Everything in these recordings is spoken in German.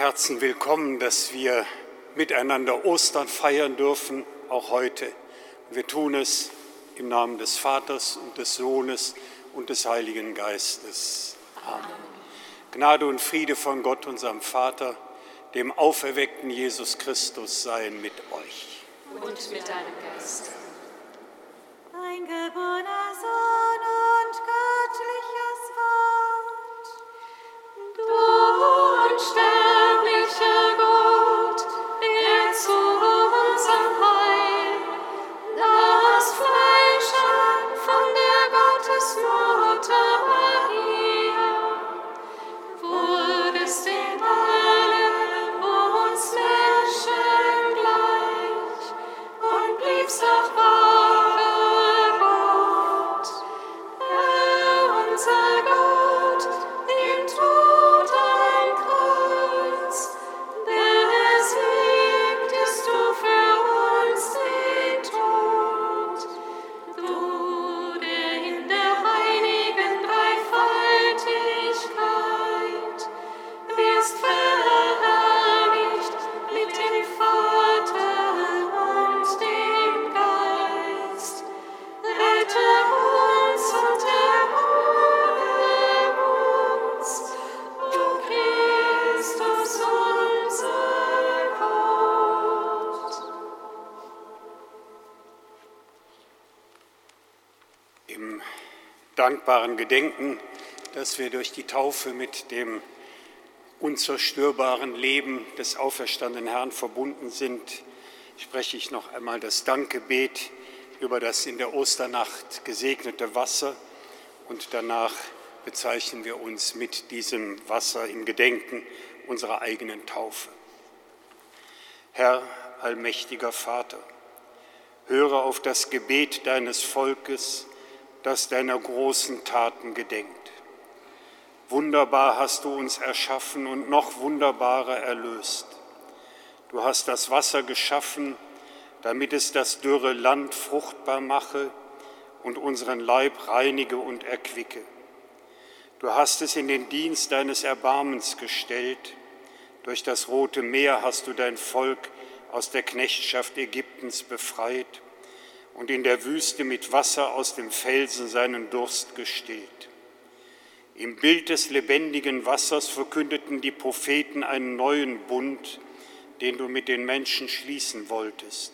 Herzen willkommen, dass wir miteinander Ostern feiern dürfen, auch heute. Wir tun es im Namen des Vaters und des Sohnes und des Heiligen Geistes. Amen. Gnade und Friede von Gott, unserem Vater, dem auferweckten Jesus Christus seien mit euch. Und mit deinem Geist. Dankbaren Gedenken, dass wir durch die Taufe mit dem unzerstörbaren Leben des auferstandenen Herrn verbunden sind, spreche ich noch einmal das Dankgebet über das in der Osternacht gesegnete Wasser und danach bezeichnen wir uns mit diesem Wasser im Gedenken unserer eigenen Taufe. Herr, allmächtiger Vater, höre auf das Gebet deines Volkes, das deiner großen Taten gedenkt. Wunderbar hast du uns erschaffen und noch wunderbarer erlöst. Du hast das Wasser geschaffen, damit es das dürre Land fruchtbar mache und unseren Leib reinige und erquicke. Du hast es in den Dienst deines Erbarmens gestellt. Durch das Rote Meer hast du dein Volk aus der Knechtschaft Ägyptens befreit und in der Wüste mit Wasser aus dem Felsen seinen Durst gestillt. Im Bild des lebendigen Wassers verkündeten die Propheten einen neuen Bund, den du mit den Menschen schließen wolltest.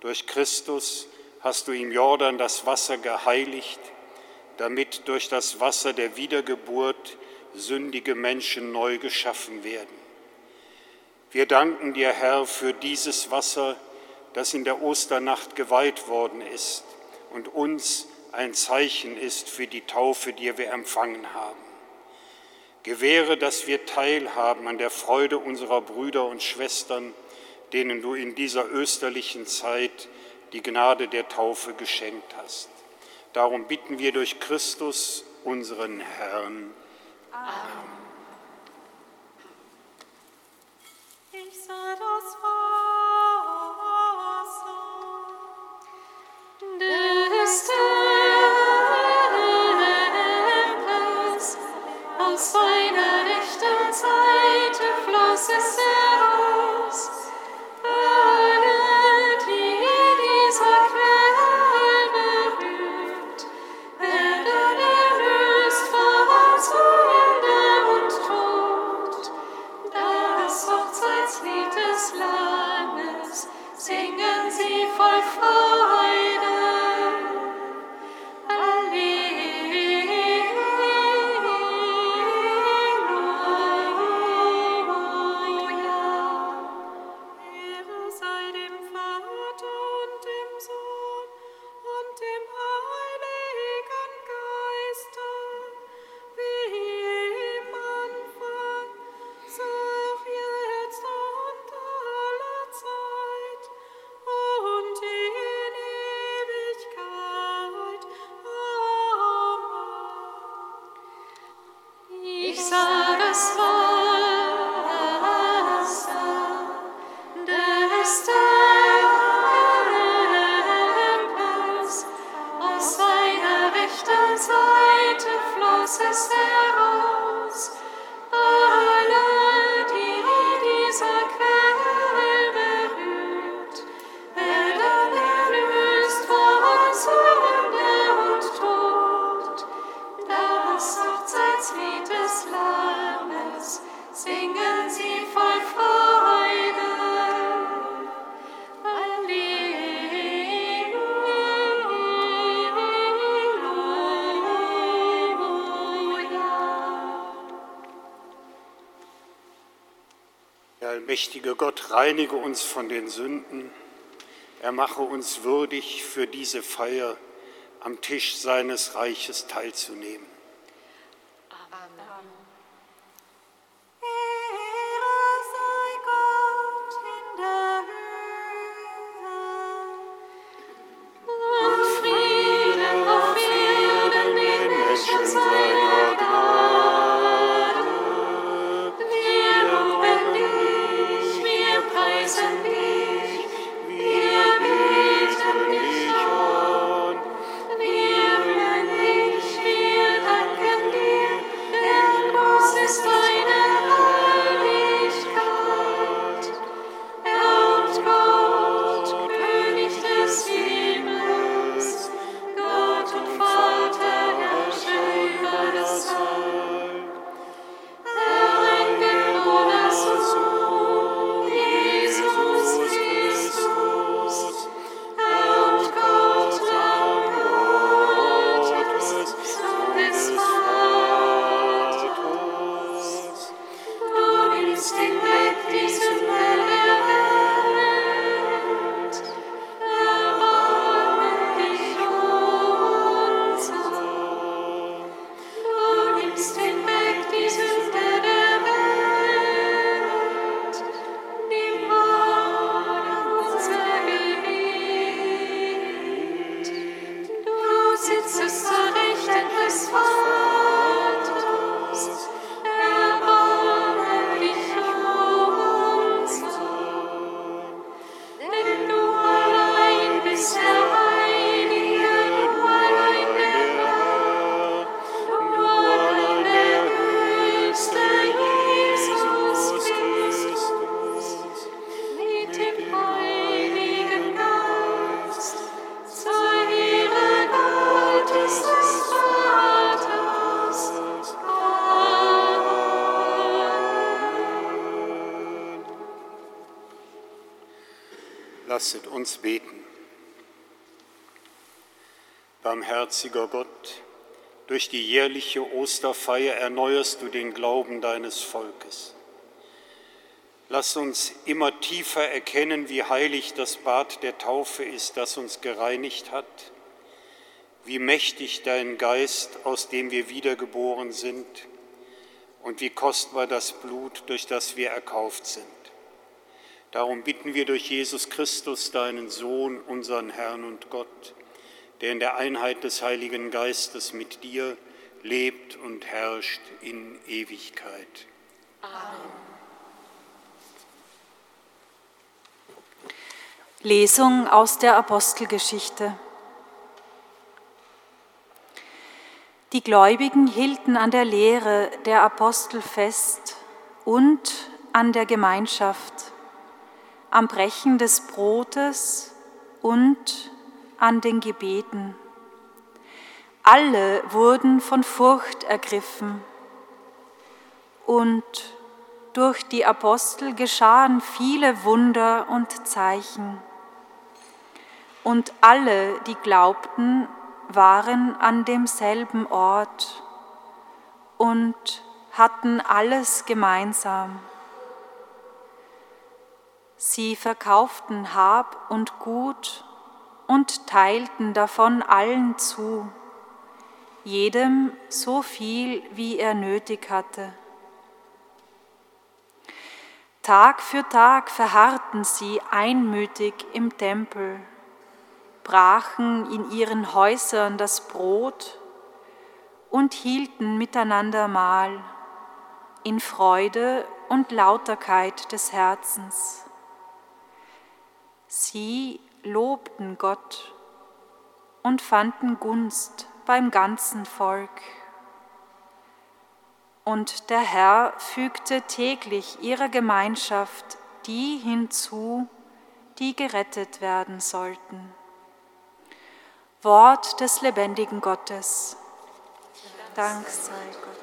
Durch Christus hast du im Jordan das Wasser geheiligt, damit durch das Wasser der Wiedergeburt sündige Menschen neu geschaffen werden. Wir danken dir, Herr, für dieses Wasser, das in der Osternacht geweiht worden ist und uns ein Zeichen ist für die Taufe, die wir empfangen haben. Gewähre, dass wir teilhaben an der Freude unserer Brüder und Schwestern, denen du in dieser österlichen Zeit die Gnade der Taufe geschenkt hast. Darum bitten wir durch Christus, unseren Herrn. Amen. Ich sah allmächtige Gott, reinige uns von den Sünden. Er mache uns würdig, für diese Feier am Tisch seines Reiches teilzunehmen. Lasset uns beten. Barmherziger Gott, durch die jährliche Osterfeier erneuerst du den Glauben deines Volkes. Lass uns immer tiefer erkennen, wie heilig das Bad der Taufe ist, das uns gereinigt hat, wie mächtig dein Geist, aus dem wir wiedergeboren sind, und wie kostbar das Blut, durch das wir erkauft sind. Darum bitten wir durch Jesus Christus, deinen Sohn, unseren Herrn und Gott, der in der Einheit des Heiligen Geistes mit dir lebt und herrscht in Ewigkeit. Lesung aus der Apostelgeschichte. Die Gläubigen hielten an der Lehre der Apostel fest und an der Gemeinschaft, am Brechen des Brotes und an den Gebeten. Alle wurden von Furcht ergriffen und durch die Apostel geschahen viele Wunder und Zeichen. Und alle, die glaubten, waren an demselben Ort und hatten alles gemeinsam. Sie verkauften Hab und Gut und teilten davon allen zu, jedem so viel, wie er nötig hatte. Tag für Tag verharrten sie einmütig im Tempel, brachen in ihren Häusern das Brot und hielten miteinander Mahl in Freude und Lauterkeit des Herzens. Sie lobten Gott und fanden Gunst beim ganzen Volk. Und der Herr fügte täglich ihrer Gemeinschaft die hinzu, die gerettet werden sollten. Wort des lebendigen Gottes. Dank sei Gott.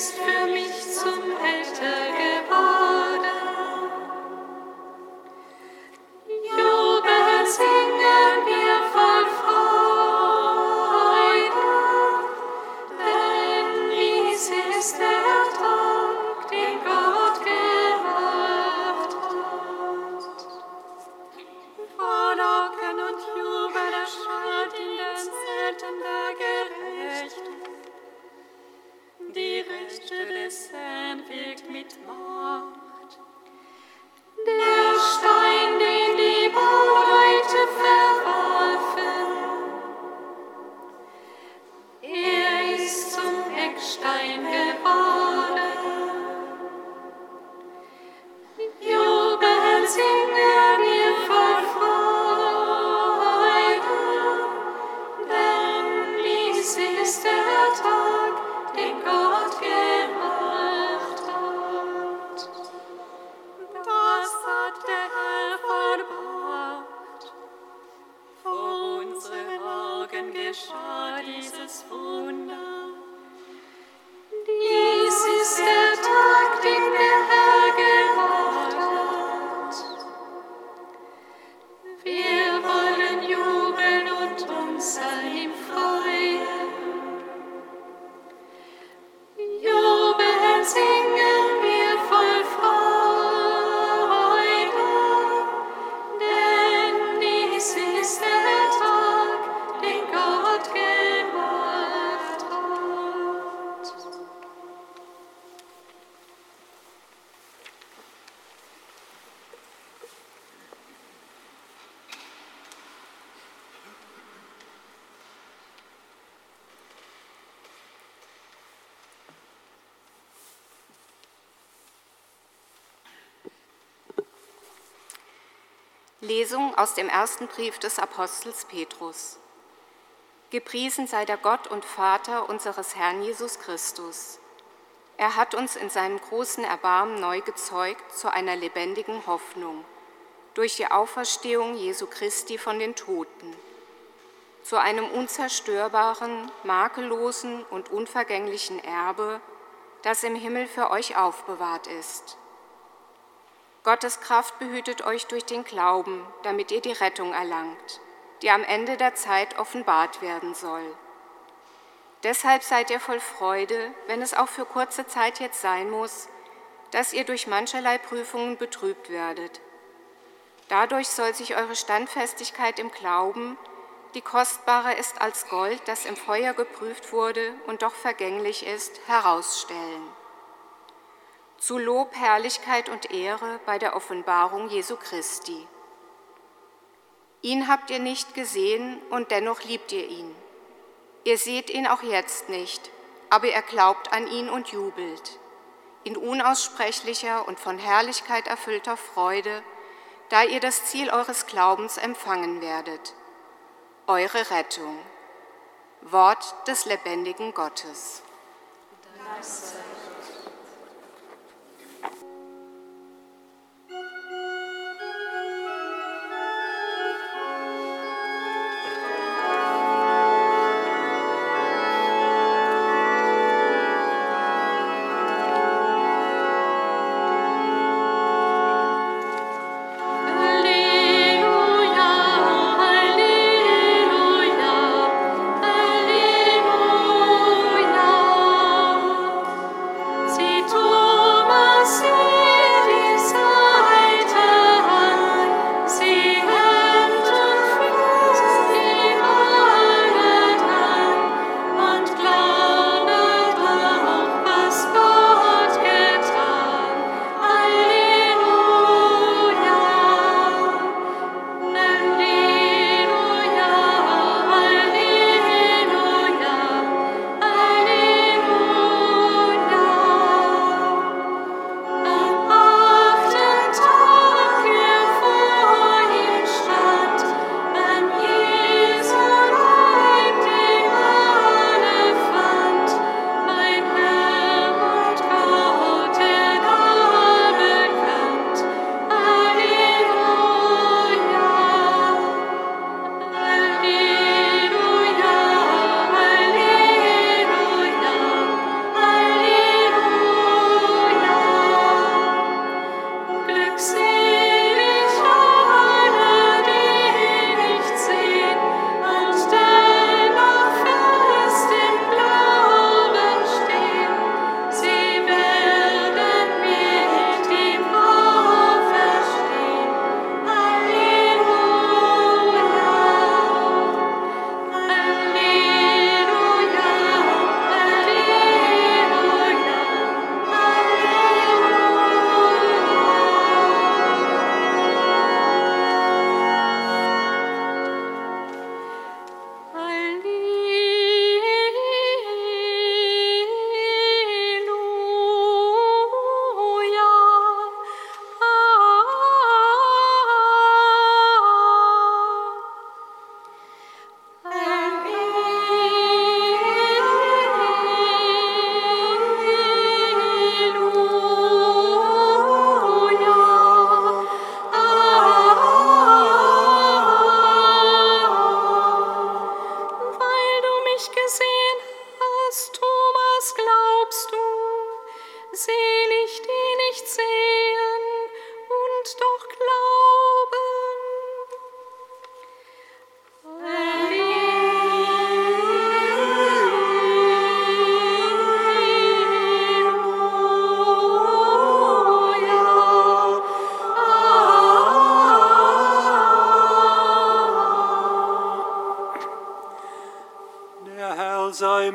bist für mich zum Ältesten. Lesung aus dem ersten Brief des Apostels Petrus. Gepriesen sei der Gott und Vater unseres Herrn Jesus Christus. Er hat uns in seinem großen Erbarmen neu gezeugt zu einer lebendigen Hoffnung durch die Auferstehung Jesu Christi von den Toten, zu einem unzerstörbaren, makellosen und unvergänglichen Erbe, das im Himmel für euch aufbewahrt ist Gottes Kraft behütet euch durch den Glauben, damit ihr die Rettung erlangt, die am Ende der Zeit offenbart werden soll. Deshalb seid ihr voll Freude, wenn es auch für kurze Zeit jetzt sein muss, dass ihr durch mancherlei Prüfungen betrübt werdet. Dadurch soll sich eure Standfestigkeit im Glauben, die kostbarer ist als Gold, das im Feuer geprüft wurde und doch vergänglich ist, herausstellen zu Lob, Herrlichkeit und Ehre bei der Offenbarung Jesu Christi. Ihn habt ihr nicht gesehen und dennoch liebt ihr ihn. Ihr seht ihn auch jetzt nicht, aber ihr glaubt an ihn und jubelt, in unaussprechlicher und von Herrlichkeit erfüllter Freude, da ihr das Ziel eures Glaubens empfangen werdet, eure Rettung. Wort des lebendigen Gottes. Dank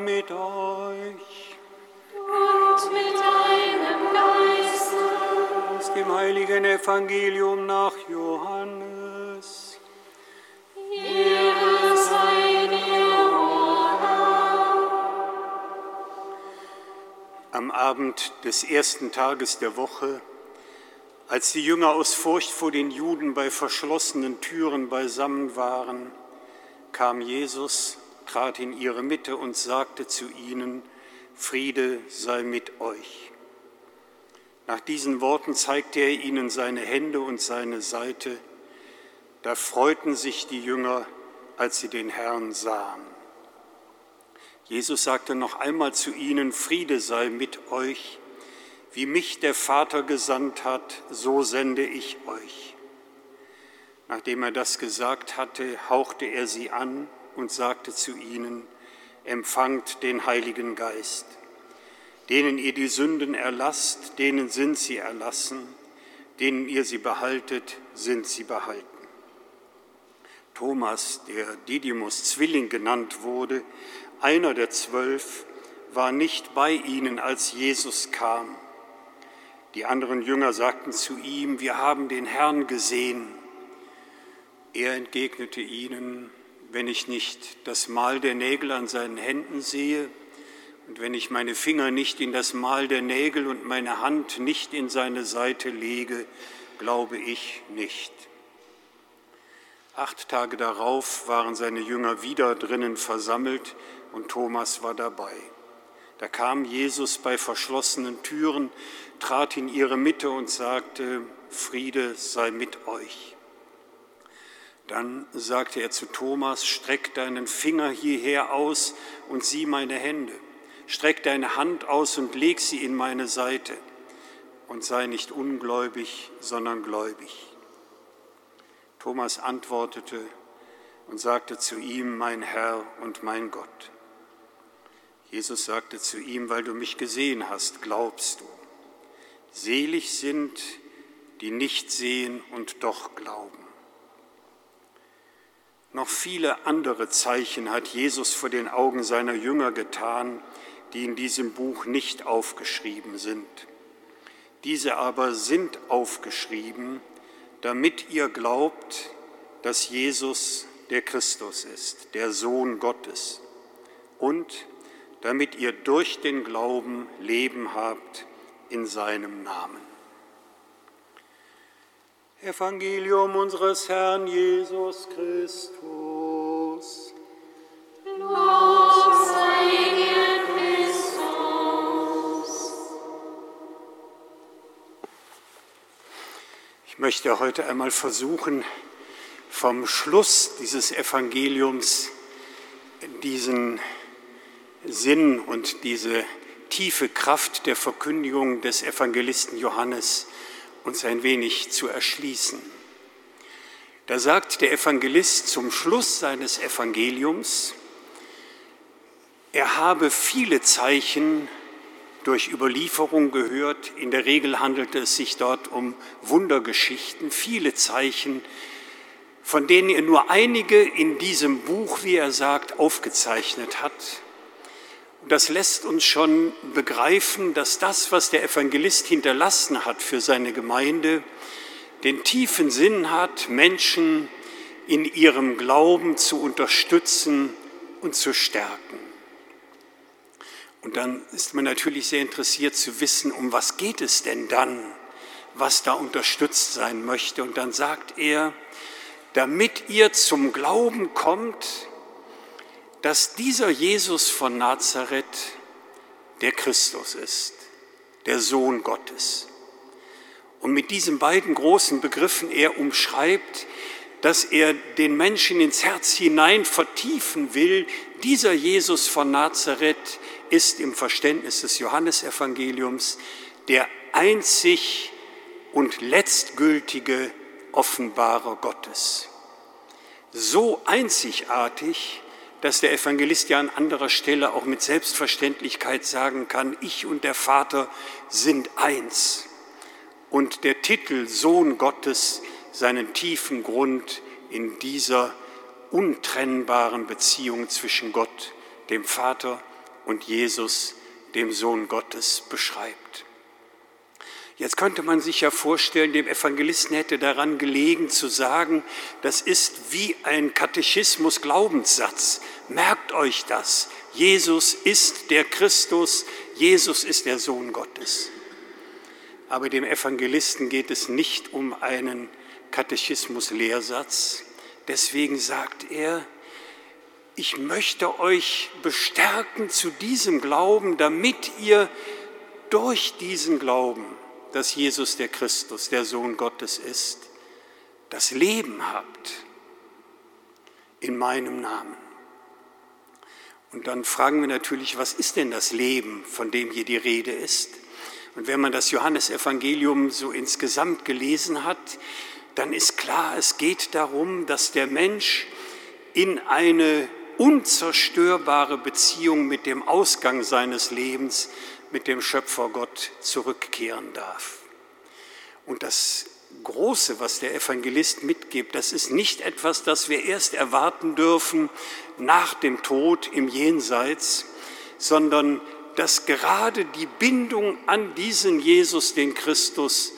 mit euch. Und mit deinem Geiste. Aus dem heiligen Evangelium nach Johannes. Ehre sei dir, Am Abend des ersten Tages der Woche, als die Jünger aus Furcht vor den Juden bei verschlossenen Türen beisammen waren, kam Jesus, trat in ihre Mitte und sagte zu ihnen, Friede sei mit euch. Nach diesen Worten zeigte er ihnen seine Hände und seine Seite. Da freuten sich die Jünger, als sie den Herrn sahen. Jesus sagte noch einmal zu ihnen, Friede sei mit euch. Wie mich der Vater gesandt hat, so sende ich euch. Nachdem er das gesagt hatte, hauchte er sie an und sagte zu ihnen, empfangt den Heiligen Geist. Denen ihr die Sünden erlasst, denen sind sie erlassen, denen ihr sie behaltet, sind sie behalten. Thomas, der Didymus Zwilling genannt wurde, einer der zwölf, war nicht bei ihnen, als Jesus kam. Die anderen Jünger sagten zu ihm, wir haben den Herrn gesehen. Er entgegnete ihnen, wenn ich nicht das Mal der Nägel an seinen Händen sehe und wenn ich meine Finger nicht in das Mal der Nägel und meine Hand nicht in seine Seite lege, glaube ich nicht. Acht Tage darauf waren seine Jünger wieder drinnen versammelt und Thomas war dabei. Da kam Jesus bei verschlossenen Türen, trat in ihre Mitte und sagte, Friede sei mit euch. Dann sagte er zu Thomas, streck deinen Finger hierher aus und sieh meine Hände. Streck deine Hand aus und leg sie in meine Seite. Und sei nicht ungläubig, sondern gläubig. Thomas antwortete und sagte zu ihm, mein Herr und mein Gott. Jesus sagte zu ihm, weil du mich gesehen hast, glaubst du. Selig sind, die nicht sehen und doch glauben. Noch viele andere Zeichen hat Jesus vor den Augen seiner Jünger getan, die in diesem Buch nicht aufgeschrieben sind. Diese aber sind aufgeschrieben, damit ihr glaubt, dass Jesus der Christus ist, der Sohn Gottes, und damit ihr durch den Glauben Leben habt in seinem Namen. Evangelium unseres Herrn Jesus Christus. Lob sei Christus. Ich möchte heute einmal versuchen, vom Schluss dieses Evangeliums diesen Sinn und diese tiefe Kraft der Verkündigung des Evangelisten Johannes uns ein wenig zu erschließen. Da sagt der Evangelist zum Schluss seines Evangeliums, er habe viele Zeichen durch Überlieferung gehört. In der Regel handelte es sich dort um Wundergeschichten, viele Zeichen, von denen er nur einige in diesem Buch, wie er sagt, aufgezeichnet hat. Und das lässt uns schon begreifen, dass das, was der Evangelist hinterlassen hat für seine Gemeinde, den tiefen Sinn hat, Menschen in ihrem Glauben zu unterstützen und zu stärken. Und dann ist man natürlich sehr interessiert zu wissen, um was geht es denn dann, was da unterstützt sein möchte. Und dann sagt er, damit ihr zum Glauben kommt, dass dieser Jesus von Nazareth der Christus ist, der Sohn Gottes. Und mit diesen beiden großen Begriffen er umschreibt dass er den Menschen ins Herz hinein vertiefen will. Dieser Jesus von Nazareth ist im Verständnis des Johannesevangeliums der einzig und letztgültige Offenbarer Gottes. So einzigartig, dass der Evangelist ja an anderer Stelle auch mit Selbstverständlichkeit sagen kann, ich und der Vater sind eins. Und der Titel Sohn Gottes seinen tiefen Grund in dieser untrennbaren Beziehung zwischen Gott, dem Vater und Jesus, dem Sohn Gottes, beschreibt. Jetzt könnte man sich ja vorstellen, dem Evangelisten hätte daran gelegen zu sagen, das ist wie ein Katechismus-Glaubenssatz. Merkt euch das. Jesus ist der Christus, Jesus ist der Sohn Gottes. Aber dem Evangelisten geht es nicht um einen Katechismus-Lehrsatz. Deswegen sagt er, ich möchte euch bestärken zu diesem Glauben, damit ihr durch diesen Glauben, dass Jesus der Christus, der Sohn Gottes ist, das Leben habt in meinem Namen. Und dann fragen wir natürlich, was ist denn das Leben, von dem hier die Rede ist? Und wenn man das Johannesevangelium so insgesamt gelesen hat, dann ist klar, es geht darum, dass der Mensch in eine unzerstörbare Beziehung mit dem Ausgang seines Lebens, mit dem Schöpfer Gott zurückkehren darf. Und das Große, was der Evangelist mitgibt, das ist nicht etwas, das wir erst erwarten dürfen nach dem Tod im Jenseits, sondern dass gerade die Bindung an diesen Jesus, den Christus,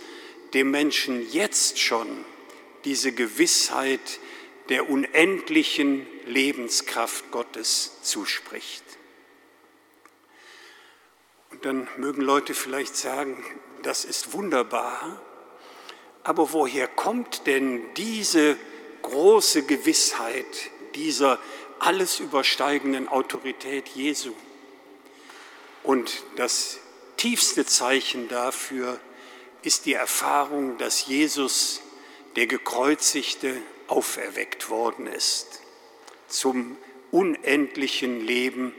dem Menschen jetzt schon diese Gewissheit der unendlichen Lebenskraft Gottes zuspricht. Dann mögen Leute vielleicht sagen, das ist wunderbar, aber woher kommt denn diese große Gewissheit dieser alles übersteigenden Autorität Jesu? Und das tiefste Zeichen dafür ist die Erfahrung, dass Jesus der gekreuzigte auferweckt worden ist zum unendlichen Leben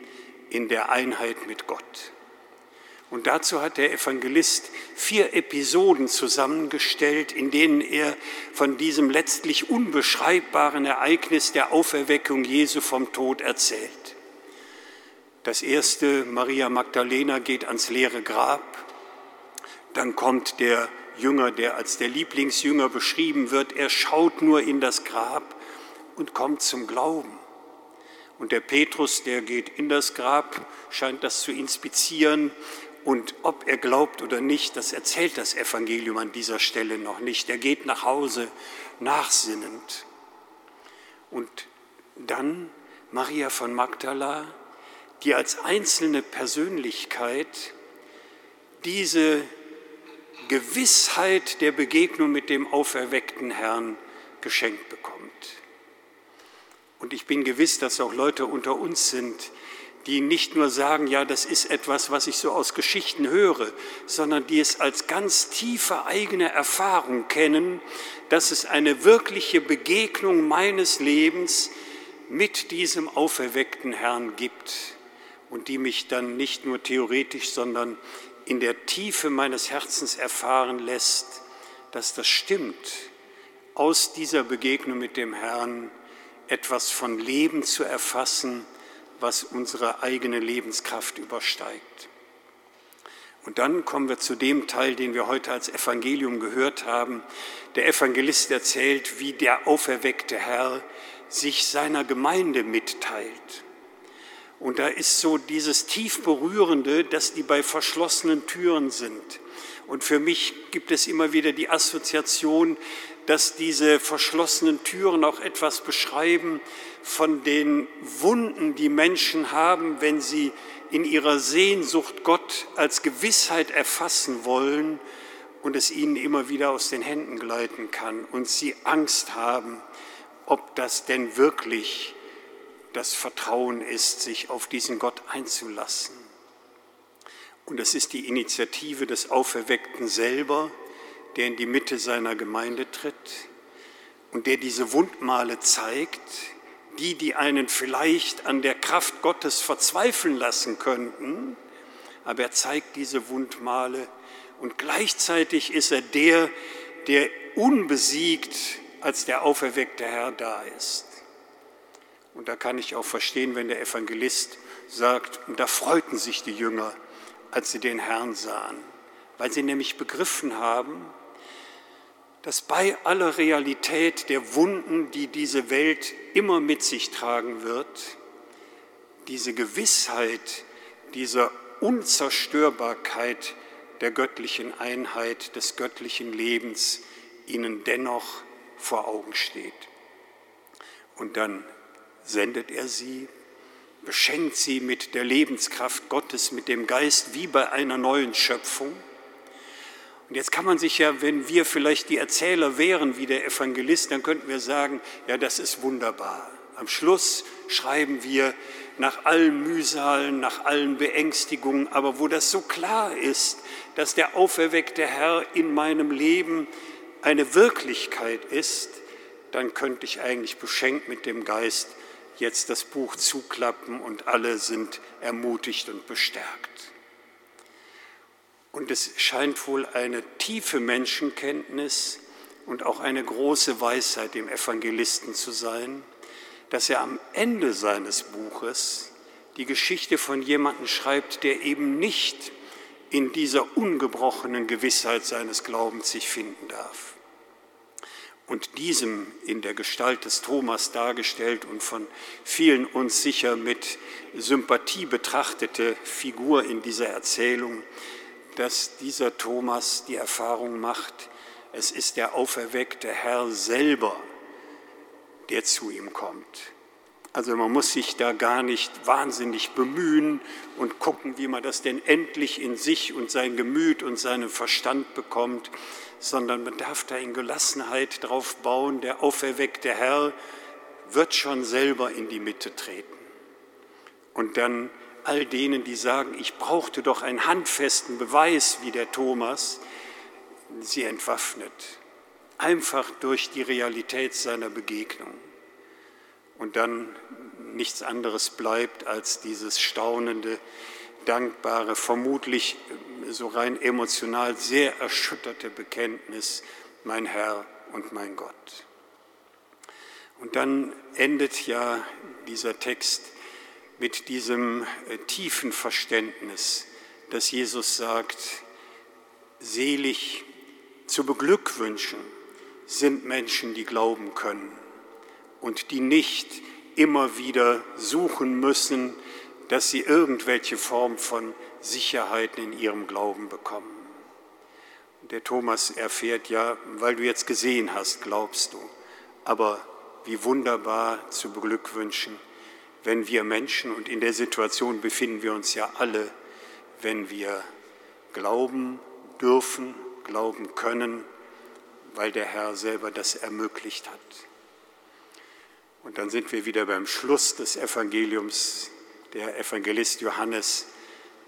in der Einheit mit Gott. Und dazu hat der Evangelist vier Episoden zusammengestellt, in denen er von diesem letztlich unbeschreibbaren Ereignis der Auferweckung Jesu vom Tod erzählt. Das erste, Maria Magdalena geht ans leere Grab. Dann kommt der Jünger, der als der Lieblingsjünger beschrieben wird, er schaut nur in das Grab und kommt zum Glauben. Und der Petrus, der geht in das Grab, scheint das zu inspizieren. Und ob er glaubt oder nicht, das erzählt das Evangelium an dieser Stelle noch nicht. Er geht nach Hause nachsinnend. Und dann Maria von Magdala, die als einzelne Persönlichkeit diese Gewissheit der Begegnung mit dem auferweckten Herrn geschenkt bekommt. Und ich bin gewiss, dass auch Leute unter uns sind, die nicht nur sagen, ja, das ist etwas, was ich so aus Geschichten höre, sondern die es als ganz tiefe eigene Erfahrung kennen, dass es eine wirkliche Begegnung meines Lebens mit diesem auferweckten Herrn gibt und die mich dann nicht nur theoretisch, sondern in der Tiefe meines Herzens erfahren lässt, dass das stimmt, aus dieser Begegnung mit dem Herrn etwas von Leben zu erfassen, was unsere eigene Lebenskraft übersteigt. Und dann kommen wir zu dem Teil, den wir heute als Evangelium gehört haben. Der Evangelist erzählt, wie der auferweckte Herr sich seiner Gemeinde mitteilt. Und da ist so dieses tief berührende, dass die bei verschlossenen Türen sind. Und für mich gibt es immer wieder die Assoziation, dass diese verschlossenen Türen auch etwas beschreiben von den Wunden, die Menschen haben, wenn sie in ihrer Sehnsucht Gott als Gewissheit erfassen wollen und es ihnen immer wieder aus den Händen gleiten kann und sie Angst haben, ob das denn wirklich das Vertrauen ist, sich auf diesen Gott einzulassen. Und es ist die Initiative des Auferweckten selber, der in die Mitte seiner Gemeinde tritt. und der diese Wundmale zeigt, die, die einen vielleicht an der Kraft Gottes verzweifeln lassen könnten, aber er zeigt diese Wundmale und gleichzeitig ist er der, der unbesiegt als der auferweckte Herr da ist. Und da kann ich auch verstehen, wenn der Evangelist sagt, und da freuten sich die Jünger, als sie den Herrn sahen, weil sie nämlich begriffen haben, dass bei aller Realität der Wunden, die diese Welt immer mit sich tragen wird, diese Gewissheit dieser Unzerstörbarkeit der göttlichen Einheit, des göttlichen Lebens ihnen dennoch vor Augen steht. Und dann sendet er sie, beschenkt sie mit der Lebenskraft Gottes, mit dem Geist wie bei einer neuen Schöpfung. Und jetzt kann man sich ja, wenn wir vielleicht die Erzähler wären wie der Evangelist, dann könnten wir sagen, ja, das ist wunderbar. Am Schluss schreiben wir nach allen Mühsalen, nach allen Beängstigungen, aber wo das so klar ist, dass der auferweckte Herr in meinem Leben eine Wirklichkeit ist, dann könnte ich eigentlich beschenkt mit dem Geist jetzt das Buch zuklappen und alle sind ermutigt und bestärkt. Und es scheint wohl eine tiefe Menschenkenntnis und auch eine große Weisheit im Evangelisten zu sein, dass er am Ende seines Buches die Geschichte von jemandem schreibt, der eben nicht in dieser ungebrochenen Gewissheit seines Glaubens sich finden darf. Und diesem in der Gestalt des Thomas dargestellt und von vielen uns sicher mit Sympathie betrachtete Figur in dieser Erzählung, dass dieser Thomas die Erfahrung macht, es ist der auferweckte Herr selber, der zu ihm kommt. Also man muss sich da gar nicht wahnsinnig bemühen und gucken, wie man das denn endlich in sich und sein Gemüt und seinen Verstand bekommt, sondern man darf da in Gelassenheit drauf bauen, der auferweckte Herr wird schon selber in die Mitte treten. Und dann all denen, die sagen, ich brauchte doch einen handfesten Beweis wie der Thomas, sie entwaffnet, einfach durch die Realität seiner Begegnung. Und dann nichts anderes bleibt als dieses staunende, dankbare, vermutlich so rein emotional sehr erschütterte Bekenntnis, mein Herr und mein Gott. Und dann endet ja dieser Text mit diesem äh, tiefen Verständnis, dass Jesus sagt, selig zu beglückwünschen sind Menschen, die glauben können und die nicht immer wieder suchen müssen, dass sie irgendwelche Form von Sicherheiten in ihrem Glauben bekommen. Der Thomas erfährt ja, weil du jetzt gesehen hast, glaubst du. Aber wie wunderbar zu beglückwünschen, wenn wir Menschen, und in der Situation befinden wir uns ja alle, wenn wir glauben dürfen, glauben können, weil der Herr selber das ermöglicht hat. Und dann sind wir wieder beim Schluss des Evangeliums. Der Evangelist Johannes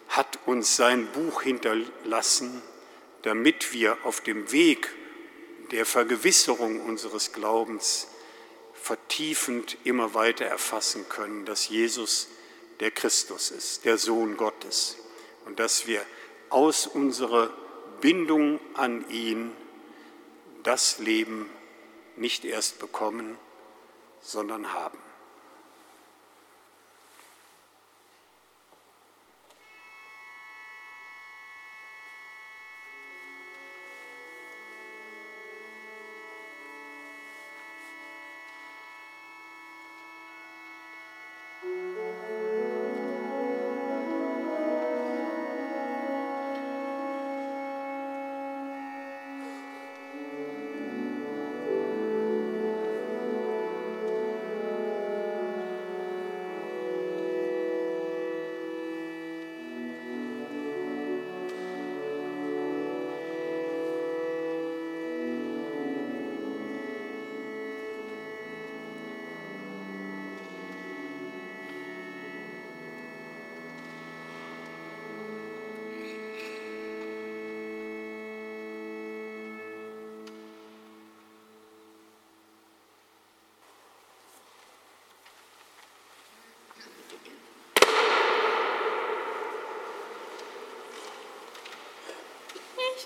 hat uns sein Buch hinterlassen, damit wir auf dem Weg der Vergewisserung unseres Glaubens vertiefend immer weiter erfassen können, dass Jesus der Christus ist, der Sohn Gottes und dass wir aus unserer Bindung an ihn das Leben nicht erst bekommen, sondern haben.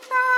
Bye.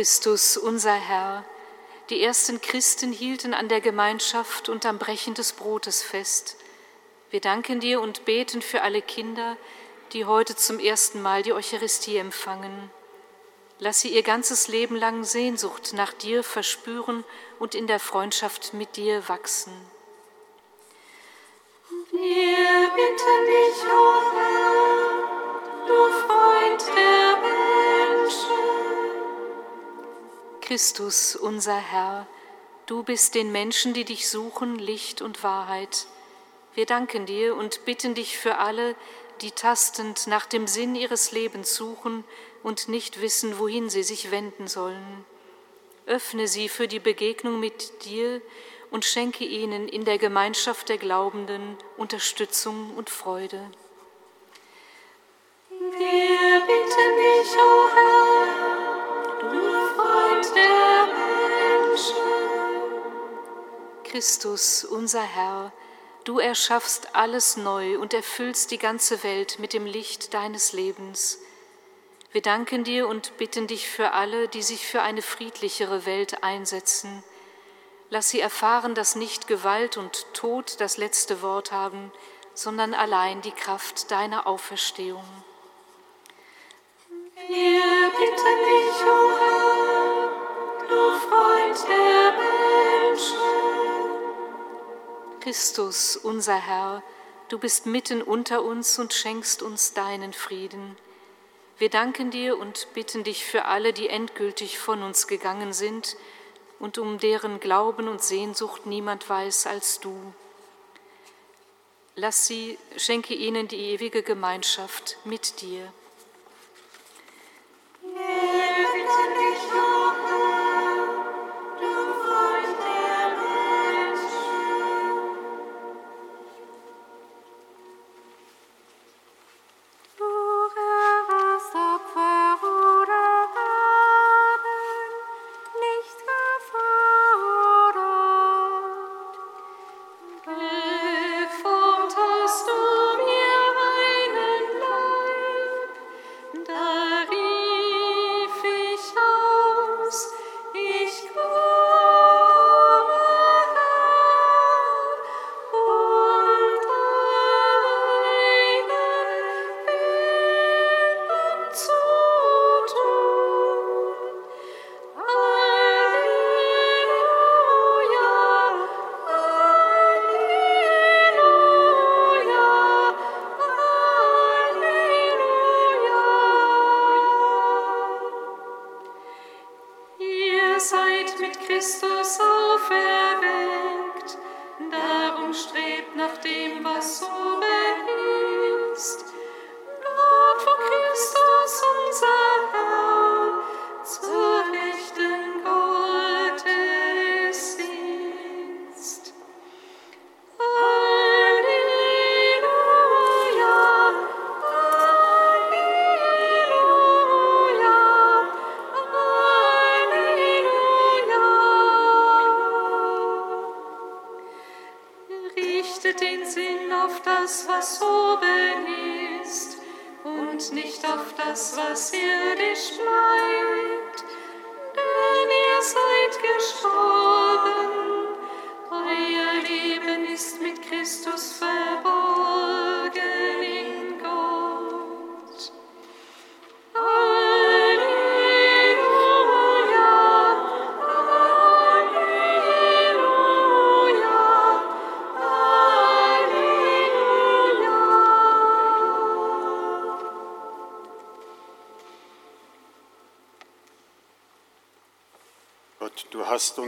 Christus, unser Herr, die ersten Christen hielten an der Gemeinschaft und am Brechen des Brotes fest. Wir danken dir und beten für alle Kinder, die heute zum ersten Mal die Eucharistie empfangen. Lass sie ihr ganzes Leben lang Sehnsucht nach dir verspüren und in der Freundschaft mit dir wachsen. Wir bitten dich, oh Christus, unser Herr, du bist den Menschen, die dich suchen, Licht und Wahrheit. Wir danken dir und bitten dich für alle, die tastend nach dem Sinn ihres Lebens suchen und nicht wissen, wohin sie sich wenden sollen. Öffne sie für die Begegnung mit dir und schenke ihnen in der Gemeinschaft der Glaubenden Unterstützung und Freude. Wir bitten dich, o oh Herr, Christus, unser Herr, du erschaffst alles neu und erfüllst die ganze Welt mit dem Licht deines Lebens. Wir danken dir und bitten dich für alle, die sich für eine friedlichere Welt einsetzen. Lass sie erfahren, dass nicht Gewalt und Tod das letzte Wort haben, sondern allein die Kraft deiner Auferstehung. Wir bitten dich, o oh Herr, Christus, unser Herr, du bist mitten unter uns und schenkst uns deinen Frieden. Wir danken dir und bitten dich für alle, die endgültig von uns gegangen sind und um deren Glauben und Sehnsucht niemand weiß als du. Lass sie, schenke ihnen die ewige Gemeinschaft mit dir.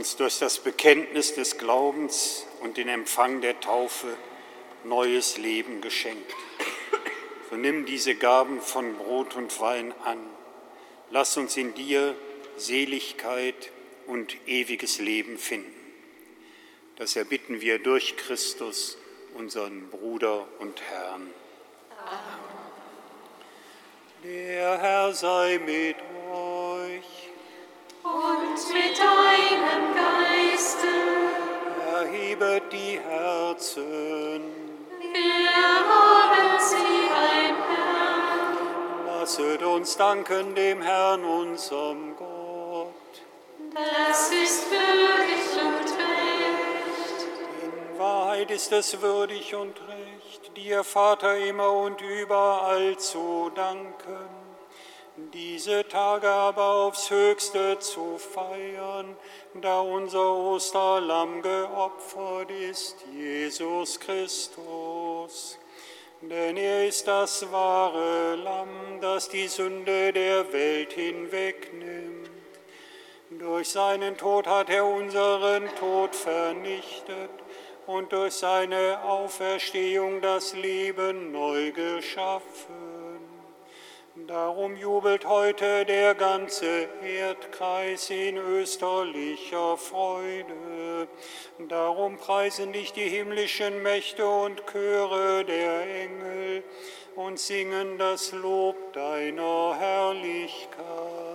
Uns durch das Bekenntnis des Glaubens und den Empfang der Taufe neues Leben geschenkt. So nimm diese Gaben von Brot und Wein an. Lass uns in dir Seligkeit und ewiges Leben finden. Das erbitten wir durch Christus, unseren Bruder und Herrn. Der Herr sei mit euch. Die Herzen, wir haben sie beim Herrn. lasset uns danken dem Herrn, unserem Gott. Das ist würdig und recht. In Wahrheit ist es würdig und recht, dir, Vater, immer und überall zu danken, diese Tage aber aufs höchste zu feiern, da unser Osterlamm geopfert ist, Jesus Christus. Denn er ist das wahre Lamm, das die Sünde der Welt hinwegnimmt. Durch seinen Tod hat er unseren Tod vernichtet und durch seine Auferstehung das Leben neu geschaffen. Darum jubelt heute der ganze Erdkreis in österlicher Freude. Darum preisen dich die himmlischen Mächte und Chöre der Engel und singen das Lob deiner Herrlichkeit.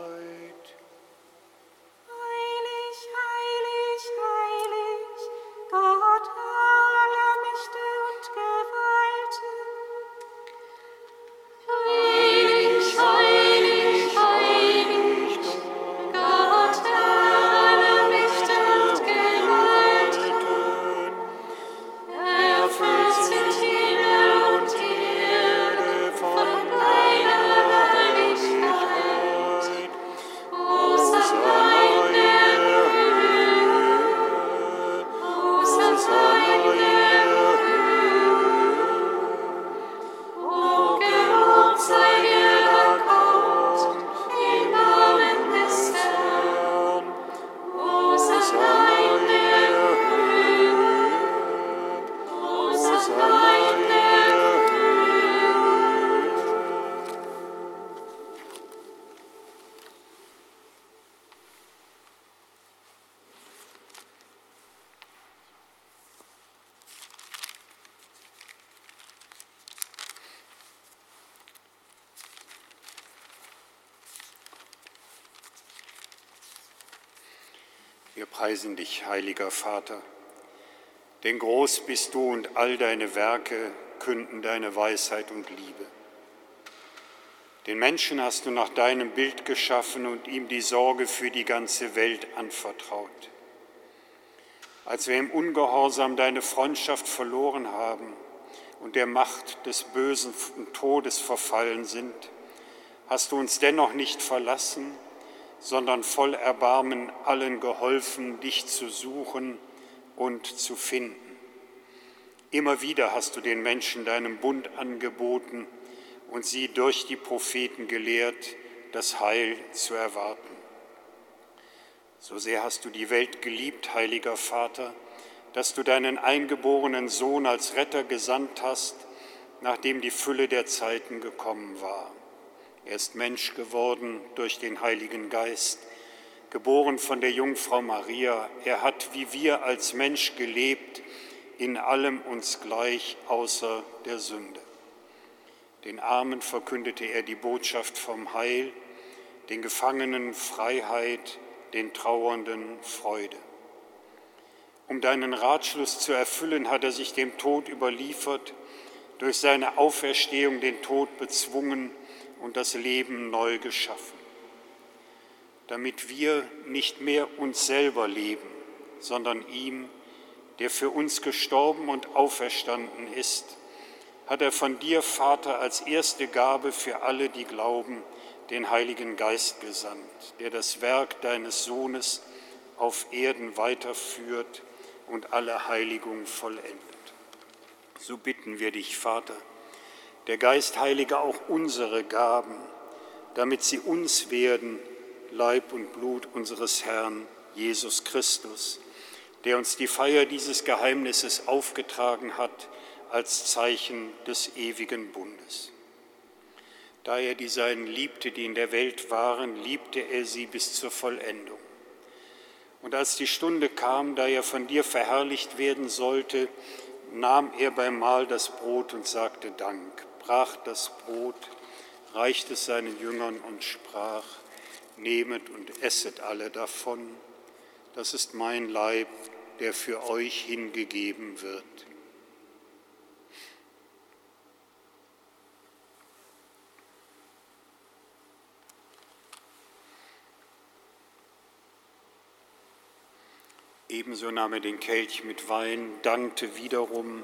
Wir preisen dich, heiliger Vater, denn groß bist du und all deine Werke künden deine Weisheit und Liebe. Den Menschen hast du nach deinem Bild geschaffen und ihm die Sorge für die ganze Welt anvertraut. Als wir im Ungehorsam deine Freundschaft verloren haben und der Macht des bösen Todes verfallen sind, hast du uns dennoch nicht verlassen, sondern voll Erbarmen allen geholfen, dich zu suchen und zu finden. Immer wieder hast du den Menschen deinem Bund angeboten und sie durch die Propheten gelehrt, das Heil zu erwarten. So sehr hast du die Welt geliebt, heiliger Vater, dass du deinen eingeborenen Sohn als Retter gesandt hast, nachdem die Fülle der Zeiten gekommen war. Er ist Mensch geworden durch den Heiligen Geist, geboren von der Jungfrau Maria. Er hat wie wir als Mensch gelebt, in allem uns gleich außer der Sünde. Den Armen verkündete er die Botschaft vom Heil, den Gefangenen Freiheit, den Trauernden Freude. Um deinen Ratschluss zu erfüllen, hat er sich dem Tod überliefert, durch seine Auferstehung den Tod bezwungen und das Leben neu geschaffen, damit wir nicht mehr uns selber leben, sondern ihm, der für uns gestorben und auferstanden ist, hat er von dir, Vater, als erste Gabe für alle, die glauben, den Heiligen Geist gesandt, der das Werk deines Sohnes auf Erden weiterführt und alle Heiligung vollendet. So bitten wir dich, Vater, der Geist heilige auch unsere Gaben, damit sie uns werden, Leib und Blut unseres Herrn Jesus Christus, der uns die Feier dieses Geheimnisses aufgetragen hat als Zeichen des ewigen Bundes. Da er die Seinen liebte, die in der Welt waren, liebte er sie bis zur Vollendung. Und als die Stunde kam, da er von dir verherrlicht werden sollte, nahm er beim Mahl das Brot und sagte Dank, brach das Brot, reichte es seinen Jüngern und sprach, Nehmet und esset alle davon, das ist mein Leib, der für euch hingegeben wird. Ebenso nahm er den Kelch mit Wein, dankte wiederum,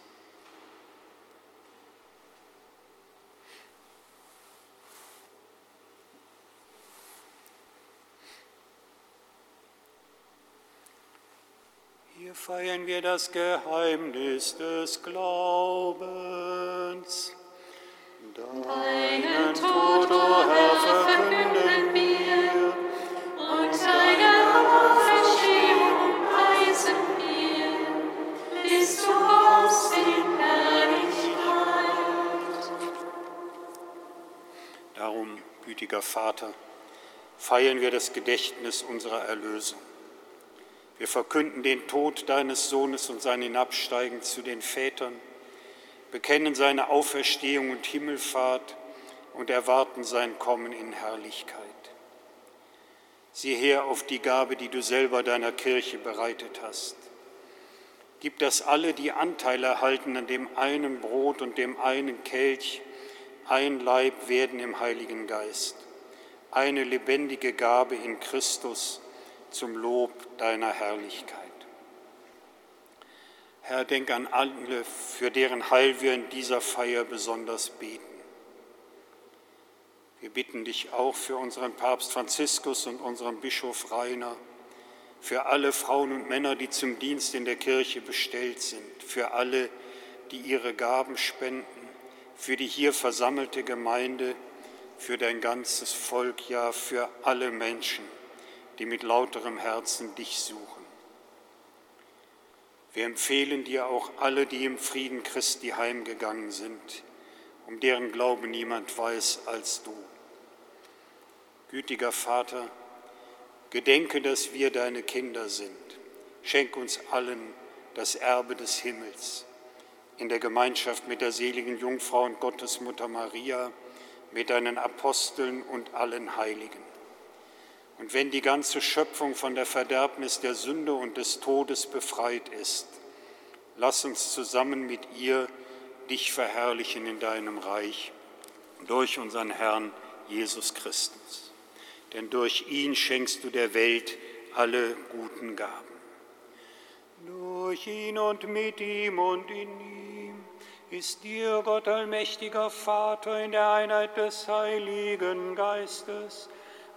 Hier feiern wir das Geheimnis des Glaubens. Deinen Tod, o oh Herr, verkünden wir, und deine Auferstehung preisen wir, bis du kommst in Herrlichkeit. Darum, gütiger Vater, feiern wir das Gedächtnis unserer Erlösung. Wir verkünden den Tod deines Sohnes und sein Hinabsteigen zu den Vätern, bekennen seine Auferstehung und Himmelfahrt und erwarten sein Kommen in Herrlichkeit. Sieh her auf die Gabe, die du selber deiner Kirche bereitet hast. Gib, dass alle, die Anteil erhalten an dem einen Brot und dem einen Kelch, ein Leib werden im Heiligen Geist, eine lebendige Gabe in Christus, zum Lob deiner Herrlichkeit. Herr, denk an alle, für deren Heil wir in dieser Feier besonders beten. Wir bitten dich auch für unseren Papst Franziskus und unseren Bischof Rainer, für alle Frauen und Männer, die zum Dienst in der Kirche bestellt sind, für alle, die ihre Gaben spenden, für die hier versammelte Gemeinde, für dein ganzes Volk, ja für alle Menschen die mit lauterem Herzen dich suchen. Wir empfehlen dir auch alle, die im Frieden Christi heimgegangen sind, um deren Glaube niemand weiß als du. Gütiger Vater, gedenke, dass wir deine Kinder sind. Schenk uns allen das Erbe des Himmels in der Gemeinschaft mit der seligen Jungfrau und Gottesmutter Maria, mit deinen Aposteln und allen Heiligen und wenn die ganze Schöpfung von der Verderbnis der Sünde und des Todes befreit ist, lass uns zusammen mit ihr dich verherrlichen in deinem Reich durch unseren Herrn Jesus Christus. Denn durch ihn schenkst du der Welt alle guten Gaben. Durch ihn und mit ihm und in ihm ist dir, Gott allmächtiger Vater, in der Einheit des Heiligen Geistes,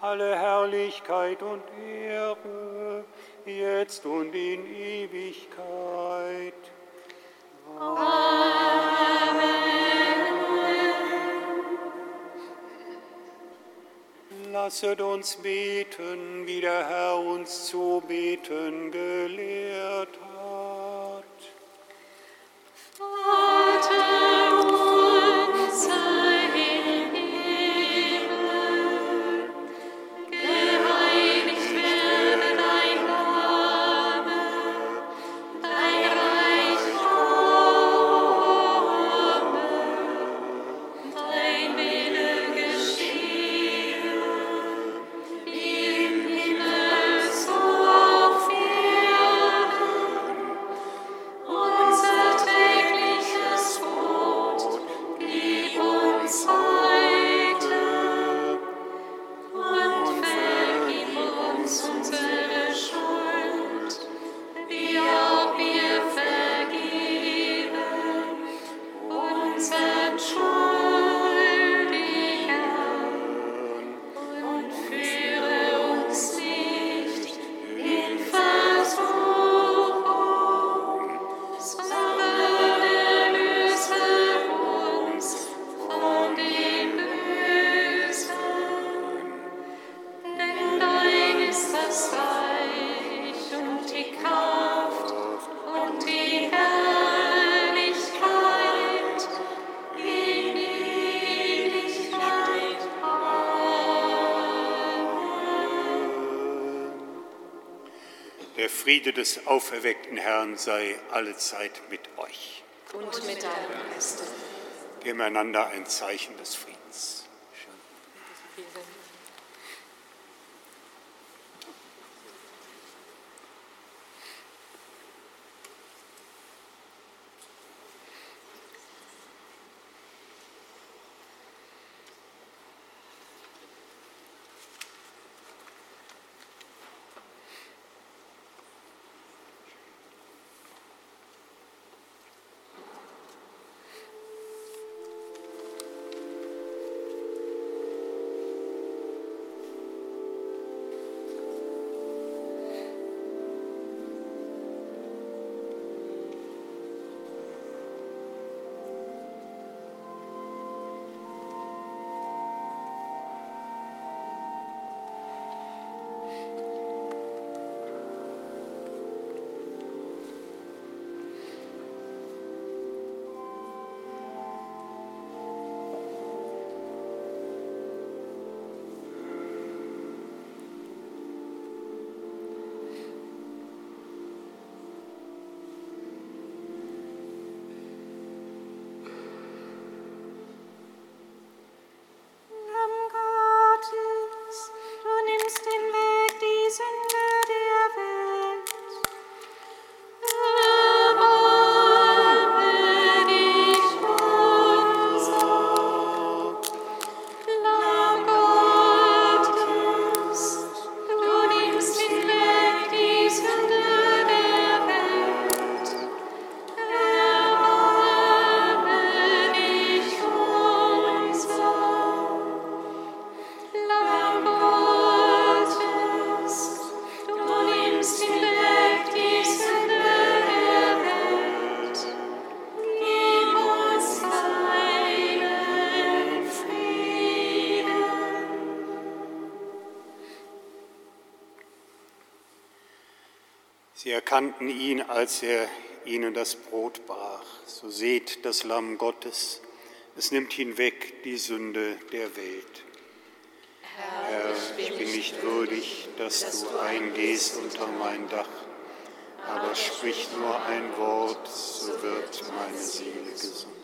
alle Herrlichkeit und Ehre, jetzt und in Ewigkeit. Amen. Lasset uns beten, wie der Herr uns zu beten gelehrt hat. Vater Friede des auferweckten Herrn sei allezeit mit euch. Und mit deinem Geiste. Geben einander ein Zeichen des Friedens. Erkannten ihn, als er ihnen das Brot brach. So seht das Lamm Gottes, es nimmt hinweg die Sünde der Welt. Herr, ich bin nicht würdig, dass du eingehst unter mein Dach, aber sprich nur ein Wort, so wird meine Seele gesund.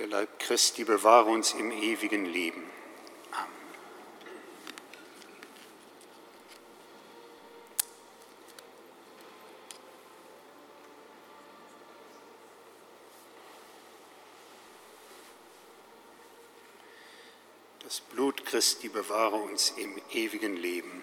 Der Leib Christi bewahre uns im ewigen Leben. Amen. Das Blut Christi bewahre uns im ewigen Leben.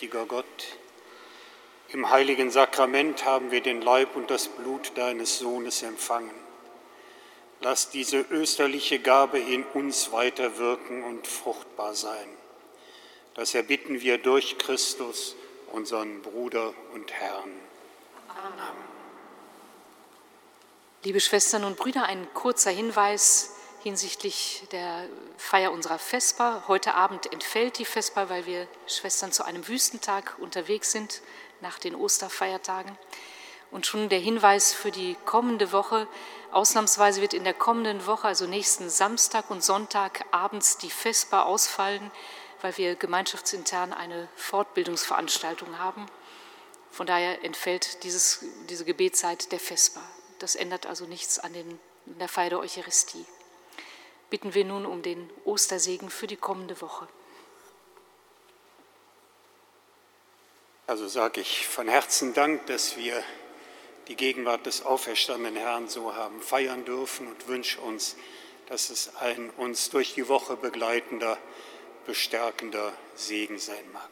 Allmächtiger Gott, im heiligen Sakrament haben wir den Leib und das Blut deines Sohnes empfangen. Lass diese österliche Gabe in uns weiterwirken und fruchtbar sein. Das erbitten wir durch Christus, unseren Bruder und Herrn. Liebe Schwestern und Brüder, ein kurzer Hinweis hinsichtlich der Feier unserer Vesper. Heute Abend entfällt die Vesper, weil wir Schwestern zu einem Wüstentag unterwegs sind nach den Osterfeiertagen. Und schon der Hinweis für die kommende Woche. Ausnahmsweise wird in der kommenden Woche, also nächsten Samstag und Sonntag, abends die Vesper ausfallen, weil wir gemeinschaftsintern eine Fortbildungsveranstaltung haben. Von daher entfällt dieses, diese Gebetszeit der Vesper. Das ändert also nichts an, den, an der Feier der Eucharistie. Bitten wir nun um den Ostersegen für die kommende Woche. Also sage ich von Herzen Dank, dass wir die Gegenwart des auferstandenen Herrn so haben feiern dürfen und wünsche uns, dass es ein uns durch die Woche begleitender, bestärkender Segen sein mag.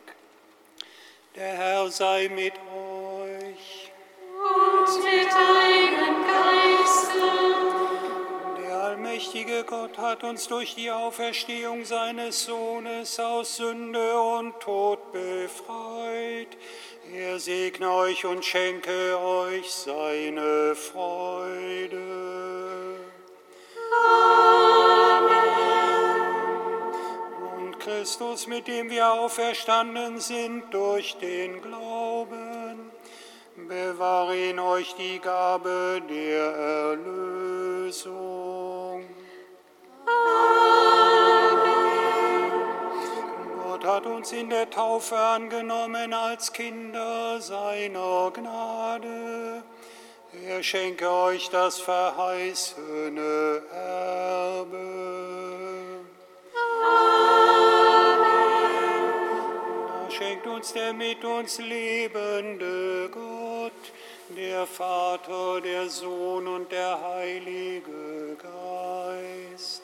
Der Herr sei mit euch. Und mit deinem allmächtige Gott hat uns durch die Auferstehung seines Sohnes aus Sünde und Tod befreit. Er segne euch und schenke euch seine Freude. Und Christus, mit dem wir auferstanden sind durch den Glauben, bewahre in euch die Gabe der Erlösung. Hat uns in der Taufe angenommen als Kinder seiner Gnade. Er schenke euch das verheißene Erbe. Da schenkt uns der mit uns lebende Gott, der Vater, der Sohn und der Heilige Geist.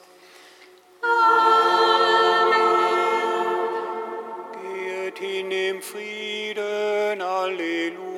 Geht hin im Frieden, Halleluja.